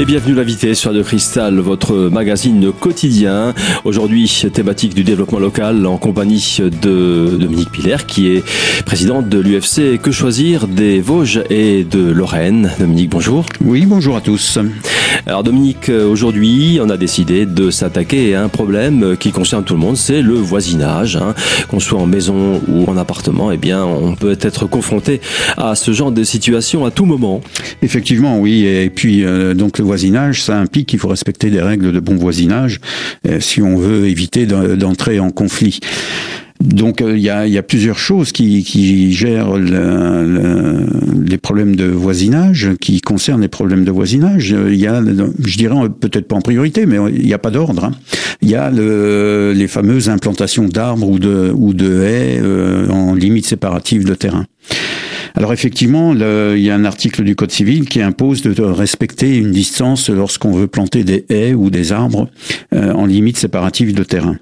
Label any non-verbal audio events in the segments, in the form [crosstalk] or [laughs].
Et bienvenue l'invité sur de Cristal, votre magazine quotidien. Aujourd'hui, thématique du développement local en compagnie de Dominique Piller, qui est présidente de l'UFC Que choisir des Vosges et de Lorraine. Dominique, bonjour. Oui, bonjour à tous. Alors Dominique, aujourd'hui, on a décidé de s'attaquer à un problème qui concerne tout le monde, c'est le voisinage. Hein. Qu'on soit en maison ou en appartement, eh bien, on peut être confronté à ce genre de situation à tout moment. Effectivement, oui. Et puis, euh, donc le voisinage, ça implique qu'il faut respecter des règles de bon voisinage euh, si on veut éviter d'entrer en conflit. Donc euh, il y, a, plusieurs choses qui, gèrent le, les problèmes de voisinage, qui concernent les problèmes de voisinage. Il y a, je dirais peut-être pas en priorité, mais il n'y a pas d'ordre. Hein. Il y a le, les fameuses implantations d'arbres ou de, haies euh, en limite séparative de terrain. Alors effectivement, il y a un article du Code civil qui impose de respecter une distance lorsqu'on veut planter des haies ou des arbres euh, en limite séparative de terrain.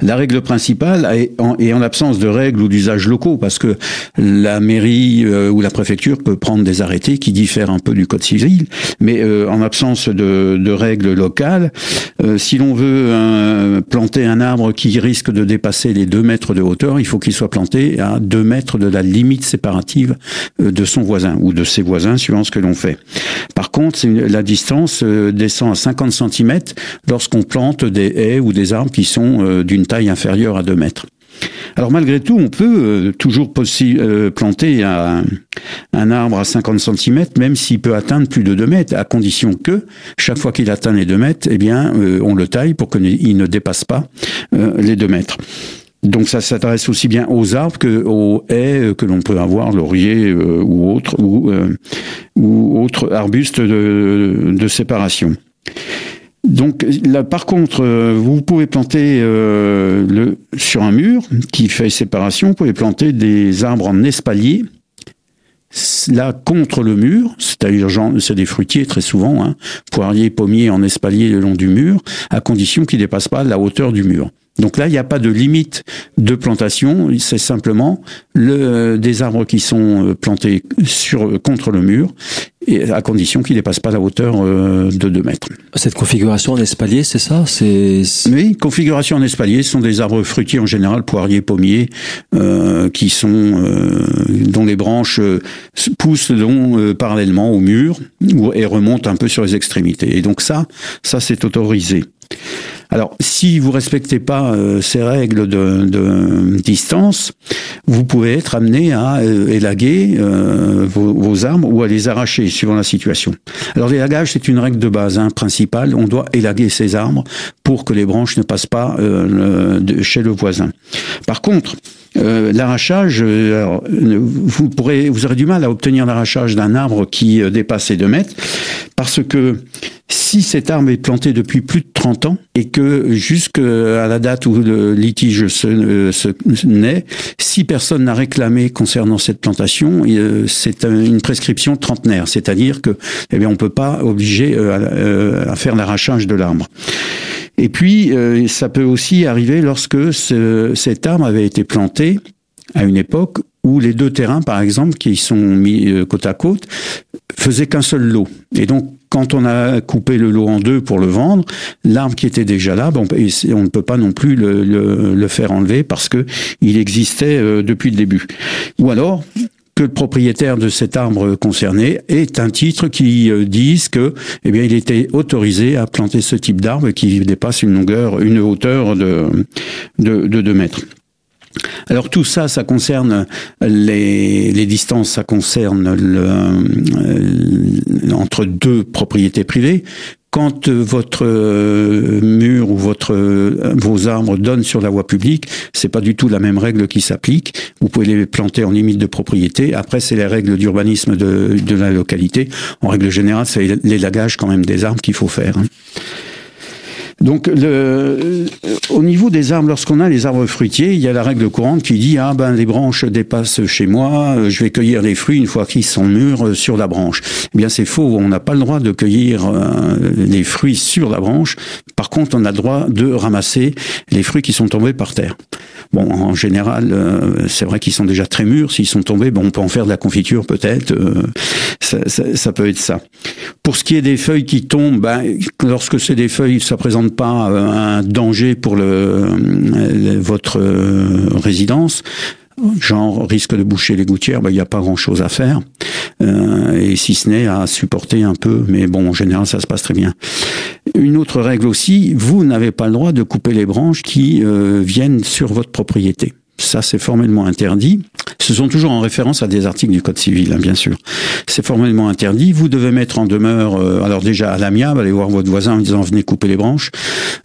La règle principale est en, en absence de règles ou d'usages locaux, parce que la mairie euh, ou la préfecture peut prendre des arrêtés qui diffèrent un peu du code civil, mais euh, en absence de, de règles locales, euh, si l'on veut planter un arbre qui risque de dépasser les 2 mètres de hauteur, il faut qu'il soit planté à 2 mètres de la limite séparative de son voisin ou de ses voisins, suivant ce que l'on fait. Par contre, la distance descend à 50 cm lorsqu'on plante des haies ou des arbres qui sont d'une taille inférieure à 2 mètres. Alors malgré tout, on peut euh, toujours euh, planter un, arbre à 50 cm, même s'il peut atteindre plus de 2 mètres, à condition que chaque fois qu'il atteint les 2 mètres, eh bien, euh, on le taille pour qu'il ne dépasse pas les 2 mètres. Donc ça s'adresse aussi bien aux arbres que aux haies que l'on peut avoir, laurier ou autres ou, autres arbustes de séparation. Donc là, par contre, euh, vous pouvez planter euh, le, sur un mur qui fait séparation, vous pouvez planter des arbres en espalier. Là, contre le mur, c'est-à-dire c'est des fruitiers très souvent, hein, poiriers, pommiers en espalier le long du mur, à condition qu'ils ne dépassent pas la hauteur du mur. Donc là, il n'y a pas de limite de plantation, c'est simplement le, des arbres qui sont euh, plantés sur, contre le mur, et à condition qu'ils ne dépassent pas la hauteur euh, de 2 mètres. Cette configuration en espalier, c'est ça? C'est... Oui, configuration en espalier, ce sont des arbres fruitiers en général, poiriers, pommiers, euh, qui sont euh, dont les branches poussent donc, parallèlement au mur et remontent un peu sur les extrémités. Et donc ça, ça c'est autorisé. Alors, si vous respectez pas euh, ces règles de, distance, vous pouvez être amené à euh, élaguer euh, vos, vos, arbres ou à les arracher, suivant la situation. Alors, l'élagage, c'est une règle de base hein, principale. On doit élaguer ces arbres pour que les branches ne passent pas chez le voisin. Par contre, euh, l'arrachage, vous pourrez, vous aurez du mal à obtenir l'arrachage d'un arbre qui dépasse les 2 mètres, parce que si cet arbre est planté depuis plus de 30 ans et que jusqu'à la date où le litige se, naît, si personne n'a réclamé concernant cette plantation, euh, c'est une prescription trentenaire, c'est-à-dire que eh bien on peut pas obliger euh, euh, à faire l'arrachage de l'arbre. Et puis, ça peut aussi arriver lorsque ce, cet arbre avait été planté à une époque où les deux terrains, par exemple, qui sont mis côte à côte, faisaient qu'un seul lot. Et donc, quand on a coupé le lot en deux pour le vendre, l'arbre qui était déjà là, bon, on ne peut pas non plus le, le, faire enlever parce que il existait euh, depuis le début. Ou alors que le propriétaire de cet arbre concerné ait un titre qui euh, dise que, eh bien, il était autorisé à planter ce type d'arbre qui dépasse une longueur, une hauteur de de, de 2 mètres. Alors tout ça, ça concerne les, les distances, ça concerne le, euh, entre deux propriétés privées. Quand votre euh, mur ou votre euh, vos arbres donnent sur la voie publique, c'est pas du tout la même règle qui s'applique. Vous pouvez les planter en limite de propriété. Après, c'est les règles d'urbanisme de, de la localité. En règle générale, c'est l'élagage quand même des arbres qu'il faut faire. Donc, le, au niveau des arbres, lorsqu'on a les arbres fruitiers, il y a la règle courante qui dit ah ben les branches dépassent chez moi, euh, je vais cueillir les fruits une fois qu'ils sont mûrs euh, sur la branche. Eh bien, c'est faux. On n'a pas le droit de cueillir euh, les fruits sur la branche. Par contre, on a le droit de ramasser les fruits qui sont tombés par terre. Bon, en général, c'est vrai qu'ils sont déjà très mûrs. S'ils sont tombés, bon, on peut en faire de la confiture peut-être. Ça, ça, ça, peut être ça. Pour ce qui est des feuilles qui tombent, ben, lorsque c'est des feuilles, ça présente pas un danger pour le, votre résidence genre risque de boucher les gouttières, ben, il n'y a pas grand-chose à faire, euh, et si ce n'est à supporter un peu, mais bon, en général, ça se passe très bien. Une autre règle aussi, vous n'avez pas le droit de couper les branches qui euh, viennent sur votre propriété. Ça, c'est formellement interdit. Ce sont toujours en référence à des articles du Code civil, hein, bien sûr. C'est formellement interdit. Vous devez mettre en demeure, euh, alors déjà à l'amiable, allez voir votre voisin en disant venez couper les branches.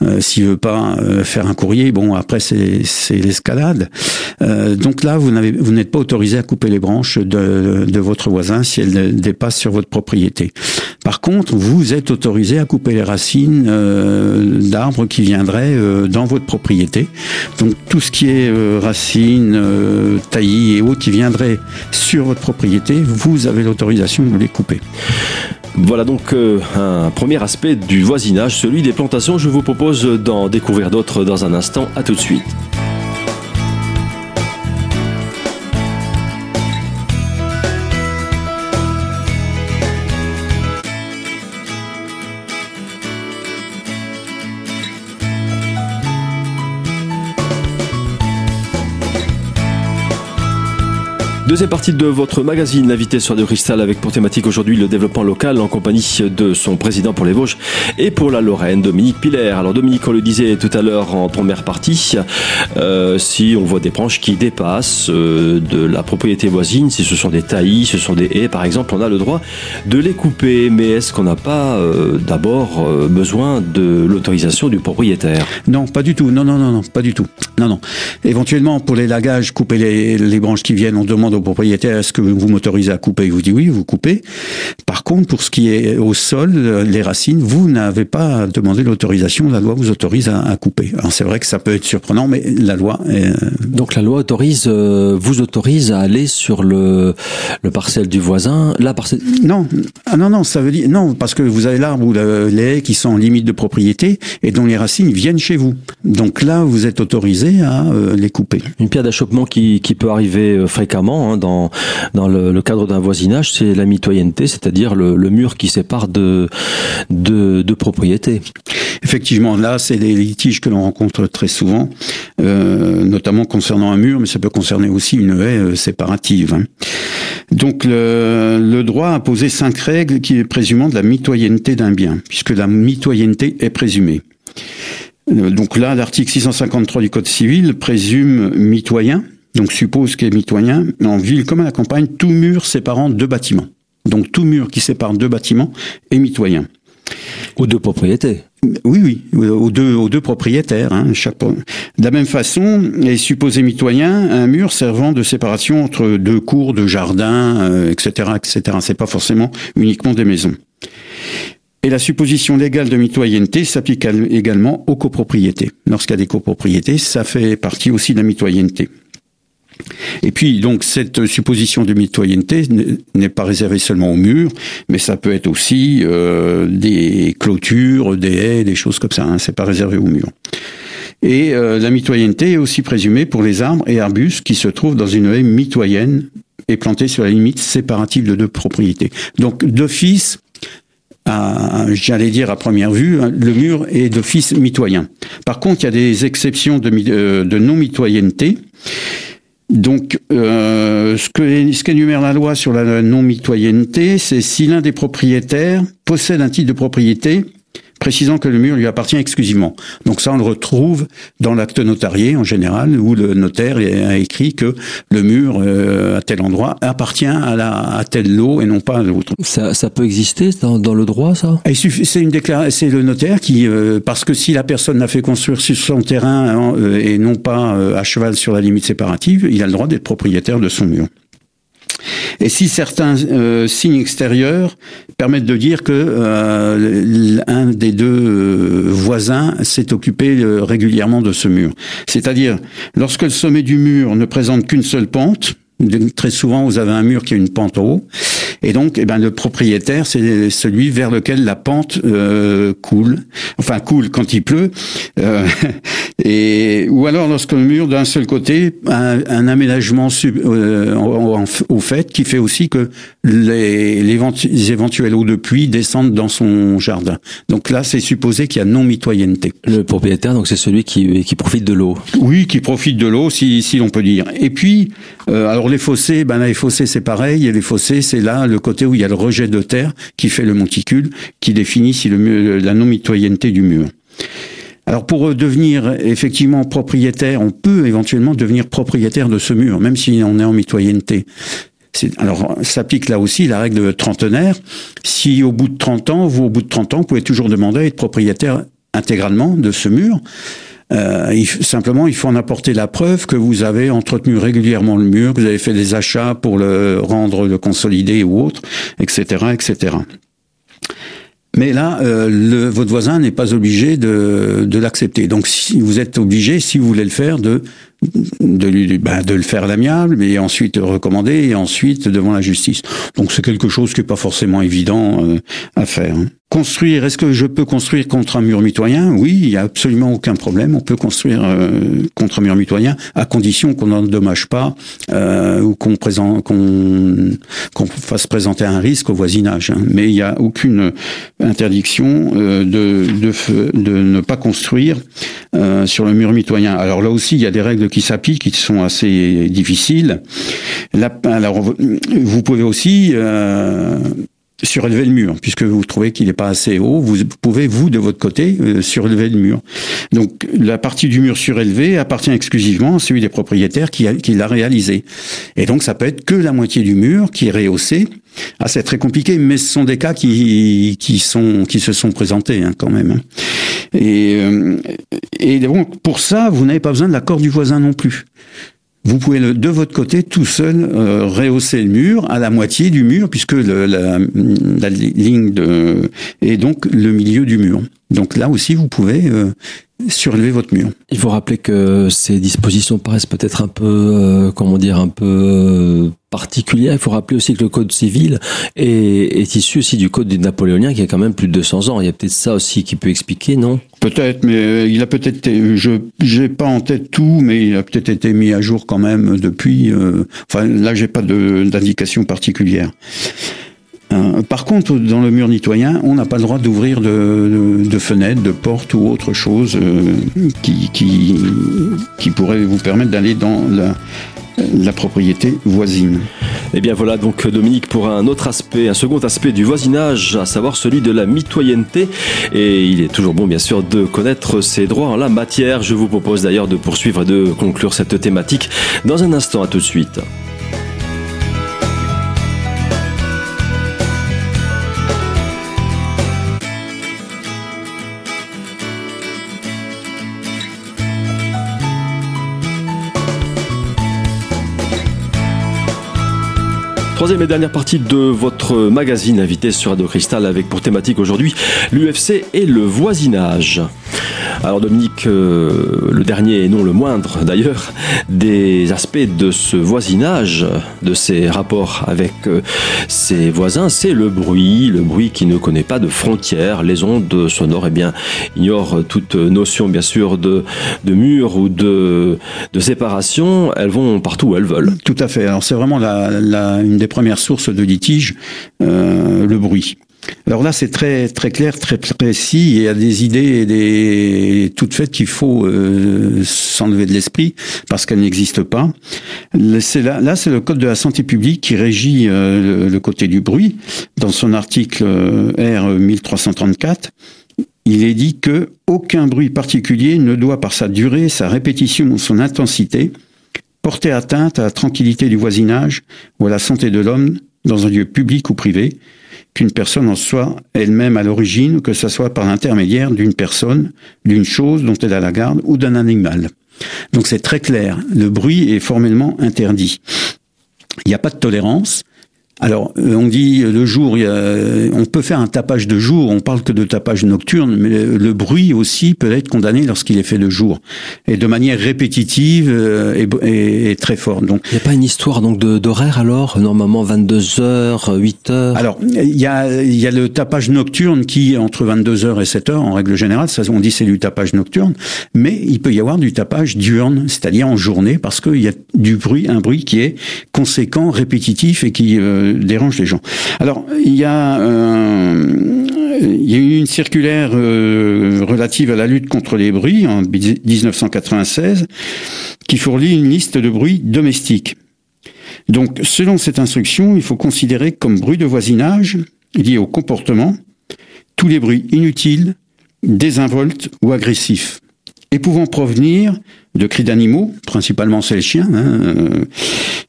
Euh, S'il veut pas euh, faire un courrier, bon après c'est l'escalade. Euh, donc là, vous n'êtes pas autorisé à couper les branches de, de votre voisin si elles dépassent sur votre propriété. Par contre, vous êtes autorisé à couper les racines d'arbres qui viendraient dans votre propriété. Donc tout ce qui est racines, taillis et autres qui viendraient sur votre propriété, vous avez l'autorisation de les couper. Voilà donc euh, un premier aspect du voisinage, celui des plantations. Je vous propose d'en découvrir d'autres dans un instant. À tout de suite. Deuxième partie de votre magazine, invité sur de Cristal avec pour thématique aujourd'hui le développement local en compagnie de son président pour les Vosges et pour la Lorraine, Dominique Piller. Alors Dominique, on le disait tout à l'heure en première partie, euh, si on voit des branches qui dépassent euh, de la propriété voisine, si ce sont des taillis, ce sont des haies par exemple, on a le droit de les couper. Mais est-ce qu'on n'a pas euh, d'abord besoin de l'autorisation du propriétaire? Non, pas du tout. Non, non, non, non, pas du tout. Non, non. Éventuellement, pour les lagages, couper les, les branches qui viennent, on demande au propriétaire, est-ce que vous m'autorisez à couper? Il vous dit oui, vous coupez. Par contre, pour ce qui est au sol, les racines, vous n'avez pas demandé l'autorisation. La loi vous autorise à, couper. Alors c'est vrai que ça peut être surprenant, mais la loi. Est... Donc la loi autorise, euh, vous autorise à aller sur le le parcelle du voisin, la parcelle. Non, ah non, non, ça veut dire non parce que vous avez l'arbre ou les haies qui sont en limite de propriété et dont les racines viennent chez vous. Donc là, vous êtes autorisé à euh, les couper. Une pierre d'achoppement qui, qui peut arriver euh, fréquemment. Hein, dans, le, cadre d'un voisinage, c'est la mitoyenneté, c'est-à-dire le, mur qui sépare de, de, propriétés. Effectivement, là, c'est des litiges que l'on rencontre très souvent, euh, notamment concernant un mur, mais ça peut concerner aussi une haie euh, séparative. Hein. Donc le, le, droit a posé cinq règles qui est présumant de la mitoyenneté d'un bien, puisque la mitoyenneté est présumée. Euh, donc là, l'article 653 du Code civil présume mitoyen donc suppose qu'il est mitoyen, en ville comme à la campagne, tout mur séparant deux bâtiments. Donc tout mur qui sépare deux bâtiments est mitoyen. Aux deux propriétés. Oui, oui, aux deux, aux deux propriétaires. Hein, chaque... De la même façon, est supposé mitoyen un mur servant de séparation entre deux cours, de jardins, etc., etc. C'est pas forcément uniquement des maisons. Et la supposition légale de mitoyenneté s'applique également aux copropriétés. Lorsqu'il y a des copropriétés, ça fait partie aussi de la mitoyenneté. Et puis, donc, cette supposition de mitoyenneté n'est pas réservée seulement aux murs, mais ça peut être aussi euh, des clôtures, des haies, des choses comme ça. Hein, c'est pas réservé aux murs. Et euh, la mitoyenneté est aussi présumée pour les arbres et arbustes qui se trouvent dans une haie mitoyenne et plantés sur la limite séparative de deux propriétés. Donc, d'office, j'allais dire à première vue, hein, le mur est d'office mitoyen. Par contre, il y a des exceptions de, euh, de non-mitoyenneté donc, euh, ce qu'énumère la loi sur la non-mitoyenneté, c'est si l'un des propriétaires possède un titre de propriété précisant que le mur lui appartient exclusivement. Donc ça, on le retrouve dans l'acte notarié en général, où le notaire a écrit que le mur euh, à tel endroit appartient à, la, à tel lot et non pas à l'autre. Ça, ça peut exister dans, dans le droit, ça? C'est une déclaration, c'est le notaire qui, euh, parce que si la personne l'a fait construire sur son terrain hein, euh, et non pas à cheval sur la limite séparative, il a le droit d'être propriétaire de son mur. Et si certains euh, signes extérieurs permettent de dire que euh, des deux euh, voisins s'est occupé régulièrement de ce mur, c'est-à-dire lorsque le sommet du mur ne présente qu'une seule pente, très souvent vous avez un mur qui a une pente en haut, Et donc, eh ben, le propriétaire, c'est celui vers lequel la pente euh, coule, enfin coule quand il pleut, euh, [laughs] et ou alors lorsque le mur d'un seul côté un, un aménagement sub, euh, au fait qui fait aussi que les, les éventuelles eaux de pluie descendent dans son jardin. Donc là, c'est supposé qu'il y a non mitoyenneté. Le propriétaire, donc c'est celui qui, qui profite de l'eau. Oui, qui profite de l'eau, si, si l'on peut dire. Et puis, euh, alors les fossés, ben fossés c'est pareil. Et les fossés, c'est là le côté où il y a le rejet de terre qui fait le monticule, qui définit le, la non mitoyenneté du mur. Alors pour devenir effectivement propriétaire, on peut éventuellement devenir propriétaire de ce mur, même si on est en mitoyenneté. Alors, s'applique là aussi la règle trentenaire. Si au bout de 30 ans, vous, au bout de 30 ans, pouvez toujours demander à être propriétaire intégralement de ce mur. Euh, simplement, il faut en apporter la preuve que vous avez entretenu régulièrement le mur, que vous avez fait des achats pour le rendre le consolider ou autre, etc., etc. Mais là, euh, votre voisin n'est pas obligé de, l'accepter. Donc, si vous êtes obligé, si vous voulez le faire, de de, lui, ben, de le faire à l'amiable, et ensuite recommander, et ensuite devant la justice. Donc, c'est quelque chose qui n'est pas forcément évident euh, à faire. Hein. Construire, est-ce que je peux construire contre un mur mitoyen? Oui, il n'y a absolument aucun problème. On peut construire euh, contre un mur mitoyen à condition qu'on n'endommage pas euh, ou qu'on présente, qu'on fasse présenter un risque au voisinage. Hein. Mais il n'y a aucune interdiction euh, de, de, de ne pas construire euh, sur le mur mitoyen. Alors là aussi, il y a des règles qui s'appliquent qui sont assez difficiles. Alors vous pouvez aussi euh, surélever le mur, puisque vous trouvez qu'il n'est pas assez haut, vous pouvez, vous, de votre côté, euh, surélever le mur. Donc, la partie du mur surélevé appartient exclusivement à celui des propriétaires qui, qui l'a réalisé. Et donc, ça peut être que la moitié du mur qui est rehaussé. Ah, c'est très compliqué, mais ce sont des cas qui, qui, sont, qui se sont présentés, hein, quand même. Hein. Et, euh, et donc, pour ça, vous n'avez pas besoin de l'accord du voisin non plus vous pouvez de votre côté tout seul euh, rehausser le mur à la moitié du mur puisque le, la, la, ligne de est donc le milieu du mur. Donc là aussi vous pouvez euh, surélever votre mur. Il faut rappeler que ces dispositions paraissent peut-être un peu euh, comment dire un peu euh, particulières. Il faut rappeler aussi que le code civil est, est issu aussi du code napoléonien qui a quand même plus de 200 ans. Il y a peut-être ça aussi qui peut expliquer, non? Peut-être, mais euh, il a peut-être, je j'ai pas en tête tout, mais il a peut-être été mis à jour quand même depuis. Euh, enfin, là, j'ai pas d'indication particulière. Euh, par contre, dans le mur nitoyen, on n'a pas le droit d'ouvrir de, fenêtres, de portes ou autre chose qui, qui, qui pourrait vous permettre d'aller dans la, la propriété voisine. Et eh bien voilà donc Dominique pour un autre aspect, un second aspect du voisinage, à savoir celui de la mitoyenneté. Et il est toujours bon bien sûr de connaître ses droits en la matière. Je vous propose d'ailleurs de poursuivre et de conclure cette thématique dans un instant. À tout de suite. Troisième et dernière partie de votre magazine invité sur Radio Cristal avec pour thématique aujourd'hui l'UFC et le voisinage. Alors Dominique, euh, le dernier et non le moindre d'ailleurs, des aspects de ce voisinage, de ces rapports avec euh, ses voisins, c'est le bruit, le bruit qui ne connaît pas de frontières. Les ondes sonores, eh bien, ignorent toute notion bien sûr de, de mur ou de, de séparation. Elles vont partout où elles veulent. Tout à fait. Alors c'est vraiment la, la, une des première source de litige, euh, le bruit. Alors là, c'est très très clair, très précis. Il y a des idées et des toutes faites qu'il faut euh, s'enlever de l'esprit parce qu'elles n'existent pas. Là, c'est le code de la santé publique qui régit euh, le, côté du bruit. Dans son article R 1334, il est dit que aucun bruit particulier ne doit, par sa durée, sa répétition ou son intensité, porter atteinte à la tranquillité du voisinage ou à la santé de l'homme dans un lieu public ou privé, qu'une personne en soit elle-même à l'origine ou que ce soit par l'intermédiaire d'une personne, d'une chose dont elle a la garde ou d'un animal. Donc c'est très clair, le bruit est formellement interdit. Il n'y a pas de tolérance, alors, euh, on dit le jour, on peut faire un tapage de jour, on parle que de tapage nocturne, mais le, bruit aussi peut être condamné lorsqu'il est fait de jour, et de manière répétitive euh, et, très forte. Donc, il n'y a pas une histoire donc d'horaire alors Normalement 22 h 8 h Alors, il y a, y a le tapage nocturne qui entre 22 h et 7 h en règle générale, ça on dit c'est du tapage nocturne, mais il peut y avoir du tapage diurne, c'est-à-dire en journée, parce qu'il y a du bruit, un bruit qui est conséquent, répétitif et qui euh, dérange les gens. Alors, il y a, euh, une circulaire euh, relative à la lutte contre les bruits en 1996 qui fournit une liste de bruits domestiques. Donc, selon cette instruction, il faut considérer comme bruit de voisinage lié au comportement tous les bruits inutiles, désinvoltes ou agressifs, et pouvant provenir de cris d'animaux, principalement c'est les chiens. Hein, euh,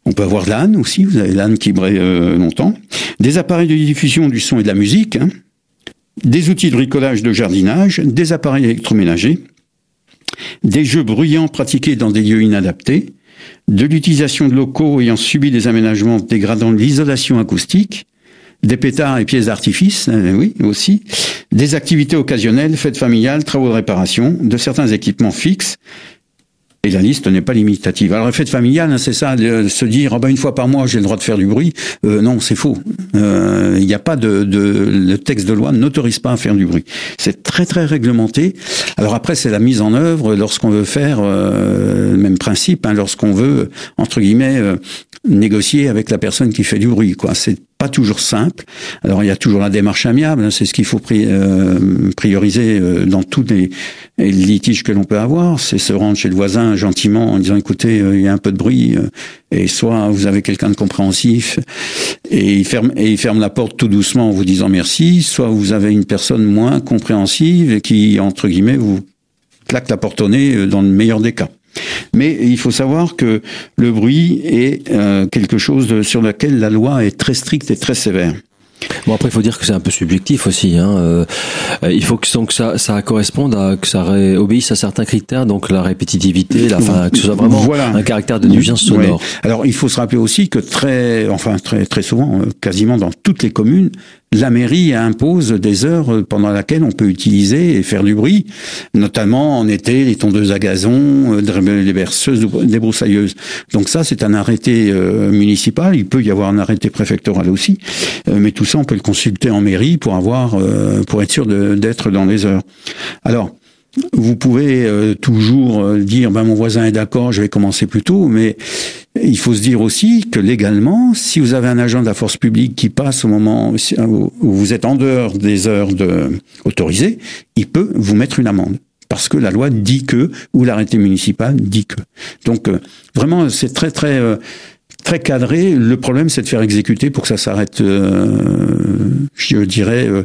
on peut avoir l'âne aussi, vous avez l'âne qui brille euh, longtemps. Des appareils de diffusion du son et de la musique, hein. des outils de bricolage de jardinage, des appareils électroménagers, des jeux bruyants pratiqués dans des lieux inadaptés, de l'utilisation de locaux ayant subi des aménagements dégradant l'isolation acoustique, des pétards et pièces d'artifice, euh, oui, aussi, des activités occasionnelles, fêtes familiales, travaux de réparation, de certains équipements fixes, et la liste n'est pas limitative. Alors, la fête familiale, hein, c'est ça, de se dire, oh ben, une fois par mois, j'ai le droit de faire du bruit. Euh, non, c'est faux. Euh, il n'y a pas de, de, le texte de loi n'autorise pas à faire du bruit. C'est très très réglementé. Alors après, c'est la mise en œuvre lorsqu'on veut faire euh, même principe, hein, lorsqu'on veut entre guillemets euh, négocier avec la personne qui fait du bruit. Quoi, c'est toujours simple. Alors il y a toujours la démarche amiable, hein, c'est ce qu'il faut euh, prioriser euh, dans tous les, litiges que l'on peut avoir, c'est se rendre chez le voisin gentiment en disant écoutez, euh, il y a un peu de bruit, et soit vous avez quelqu'un de compréhensif et il ferme et il ferme la porte tout doucement en vous disant merci, soit vous avez une personne moins compréhensive qui entre guillemets vous claque la porte au nez dans le meilleur des cas. Mais il faut savoir que le bruit est euh, quelque chose sur lequel la loi est très stricte et très sévère. Bon après il faut dire que c'est un peu subjectif aussi. Hein. Euh, il faut que, donc, ça, ça corresponde à que ça obéisse à certains critères, donc la répétitivité, la fin, que ce soit vraiment un caractère de nuisance sonore. Alors il faut se rappeler aussi que très, enfin très très souvent, euh, quasiment dans toutes les communes, la mairie impose des heures pendant lesquelles on peut utiliser et faire du bruit, notamment en été les tondeuses à gazon, euh, les berceuses, les broussailleuses. Donc ça, c'est un arrêté euh, municipal. Il peut y avoir un arrêté préfectoral aussi, euh, mais tout ça, on peut le consulter en mairie pour avoir, pour être sûr d'être dans les heures. Alors. Vous pouvez toujours dire ben mon voisin est d'accord, je vais commencer plus tôt, mais il faut se dire aussi que légalement, si vous avez un agent de la force publique qui passe au moment où vous êtes en dehors des heures de, autorisées, il peut vous mettre une amende parce que la loi dit que ou l'arrêté municipal dit que. Donc euh, vraiment, c'est très très euh, très cadré. Le problème, c'est de faire exécuter pour que ça s'arrête, euh, je dirais, euh,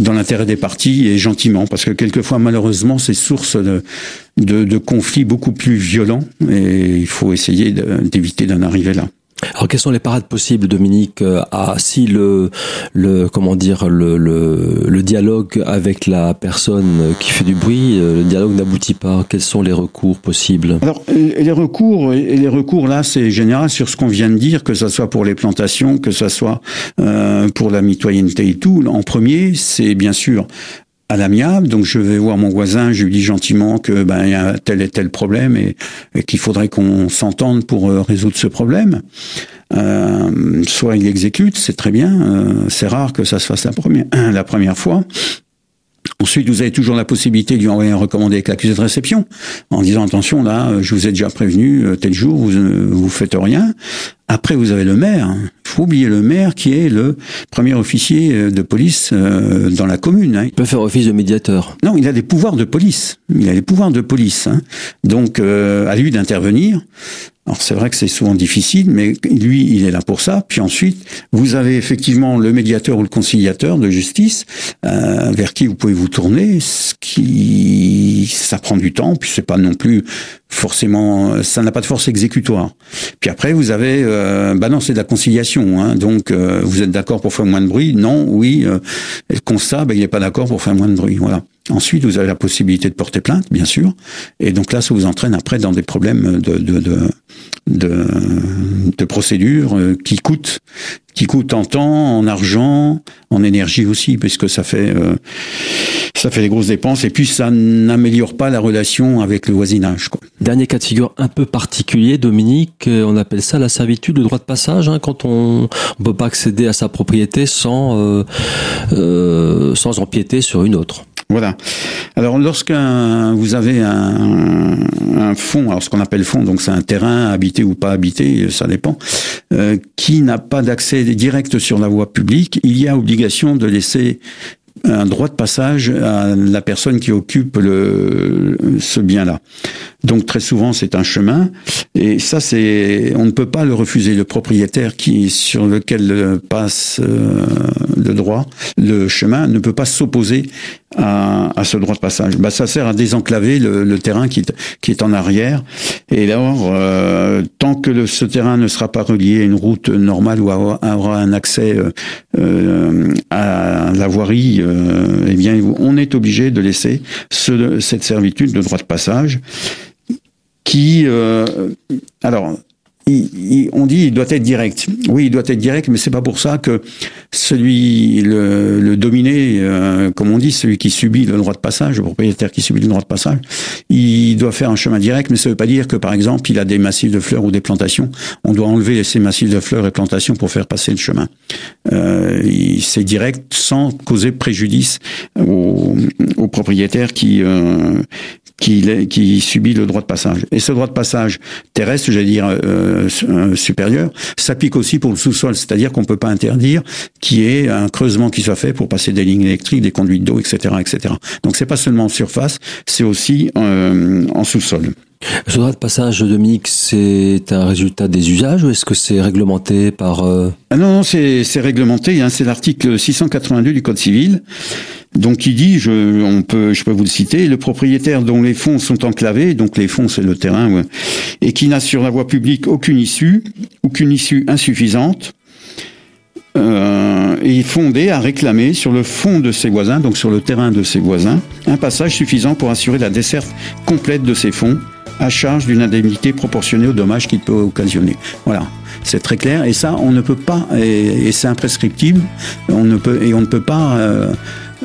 dans l'intérêt des partis et gentiment, parce que quelquefois, malheureusement, c'est source de, conflits beaucoup plus violents et il faut essayer d'éviter d'en arriver là. Alors quelles sont les parades possibles, Dominique, euh, à si le, le comment dire le, le, le, dialogue avec la personne qui fait du bruit, euh, le dialogue n'aboutit pas? Quels sont les recours possibles? Alors les recours les recours là, c'est général sur ce qu'on vient de dire, que ce soit pour les plantations, que ce soit euh, pour la mitoyenneté et tout. En premier, c'est bien sûr à l'amiable. Donc je vais voir mon voisin, je lui dis gentiment que ben il y a tel et tel problème et, qu'il faudrait qu'on s'entende pour euh, résoudre ce problème. Euh, soit il exécute, c'est très bien. Euh, c'est rare que ça se fasse la première [clears throat] la première fois. Ensuite, vous avez toujours la possibilité de lui envoyer un recommandé avec l'accusé de réception, en disant attention là, je vous ai déjà prévenu tel jour, vous vous faites rien. Après, vous avez le maire. Il faut oublier le maire qui est le premier officier euh, de police euh, dans la commune. Hein. Il peut faire office de médiateur. Non, il a des pouvoirs de police. Il a des pouvoirs de police. Hein. Donc, euh, à lui d'intervenir. Alors c'est vrai que c'est souvent difficile, mais lui, il est là pour ça. Puis ensuite, vous avez effectivement le médiateur ou le conciliateur de justice euh, vers qui vous pouvez vous tourner. Ce qui, ça prend du temps, puis c'est pas non plus forcément, ça n'a pas de force exécutoire. Puis après, vous avez, euh, bah non, c'est de la conciliation. Hein, donc, euh, vous êtes d'accord pour faire moins de bruit? Non, oui. Euh, le constat, bah, il n'est pas d'accord pour faire moins de bruit. Voilà. Ensuite, vous avez la possibilité de porter plainte, bien sûr. Et donc là, ça vous entraîne après dans des problèmes de, de, de de, de euh, qui coûtent qui coûtent en temps, en argent, en énergie aussi, puisque ça fait euh, ça fait des grosses dépenses et puis ça n'améliore pas la relation avec le voisinage. Quoi. Dernier cas de figure un peu particulier, Dominique, euh, on appelle ça la servitude, le droit de passage, hein, quand on ne peut pas accéder à sa propriété sans euh, euh, sans empiéter sur une autre. Voilà. Alors, lorsqu'un vous avez un, un fonds, alors ce qu'on appelle fonds, donc c'est un terrain habité ou pas habité, ça dépend, euh, qui n'a pas d'accès direct sur la voie publique, il y a obligation de laisser un droit de passage à la personne qui occupe le, ce bien-là. Donc très souvent c'est un chemin et ça c'est on ne peut pas le refuser. Le propriétaire qui sur lequel passe euh, le droit, le chemin ne peut pas s'opposer à, à, ce droit de passage. Bah, ça sert à désenclaver le, le terrain qui, qui, est en arrière. Et alors, euh, tant que le, ce terrain ne sera pas relié à une route normale ou aura un accès euh, euh, à la voirie, euh, eh bien, on est obligé de laisser ce, cette servitude de droit de passage qui, euh, alors, on dit il doit être direct. Oui, il doit être direct, mais c'est pas pour ça que celui le, le dominé, euh, comme on dit, celui qui subit le droit de passage, le propriétaire qui subit le droit de passage, il doit faire un chemin direct, mais ça veut pas dire que par exemple il a des massifs de fleurs ou des plantations, on doit enlever ces massifs de fleurs et plantations pour faire passer le chemin. Euh, c'est direct sans causer préjudice au, au propriétaire qui euh, qui, qui subit le droit de passage. Et ce droit de passage terrestre, j'allais dire euh, supérieur, s'applique aussi pour le sous-sol, c'est-à-dire qu'on peut pas interdire qu'il y ait un creusement qui soit fait pour passer des lignes électriques, des conduites d'eau, etc., etc. Donc c'est pas seulement en surface, c'est aussi euh, en sous-sol. Ce droit de passage, Dominique, c'est un résultat des usages ou est-ce que c'est réglementé par... Euh... Ah non, non c'est réglementé, hein, c'est l'article 682 du Code civil. Donc il dit, je, on peut, je peux vous le citer, le propriétaire dont les fonds sont enclavés, donc les fonds c'est le terrain, et qui n'a sur la voie publique aucune issue, aucune issue insuffisante, euh, est fondé à réclamer sur le fond de ses voisins, donc sur le terrain de ses voisins, un passage suffisant pour assurer la desserte complète de ses fonds à charge d'une indemnité proportionnée aux dommages qu'il peut occasionner. Voilà, c'est très clair. Et ça, on ne peut pas, et, et c'est imprescriptible. On ne peut et on ne peut pas. Euh,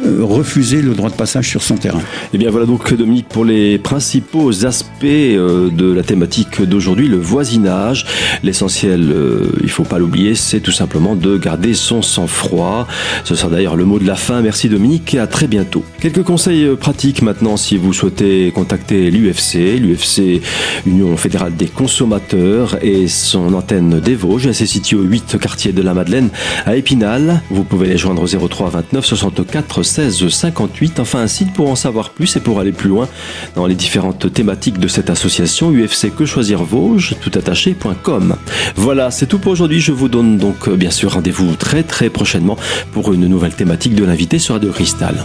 refuser le droit de passage sur son terrain. Et eh bien voilà donc Dominique pour les principaux aspects de la thématique d'aujourd'hui, le voisinage. L'essentiel, il faut pas l'oublier, c'est tout simplement de garder son sang-froid. Ce sera d'ailleurs le mot de la fin. Merci Dominique et à très bientôt. Quelques conseils pratiques maintenant si vous souhaitez contacter l'UFC, l'UFC Union fédérale des consommateurs et son antenne des Vosges. Elle se situe au 8 quartier de la Madeleine à Épinal. Vous pouvez les joindre au 03 29 64 16 58. Enfin, un site pour en savoir plus et pour aller plus loin dans les différentes thématiques de cette association UFC Que Choisir Vosges, toutattaché.com. Voilà, c'est tout pour aujourd'hui. Je vous donne donc bien sûr rendez-vous très très prochainement pour une nouvelle thématique de l'invité sur Radio Cristal.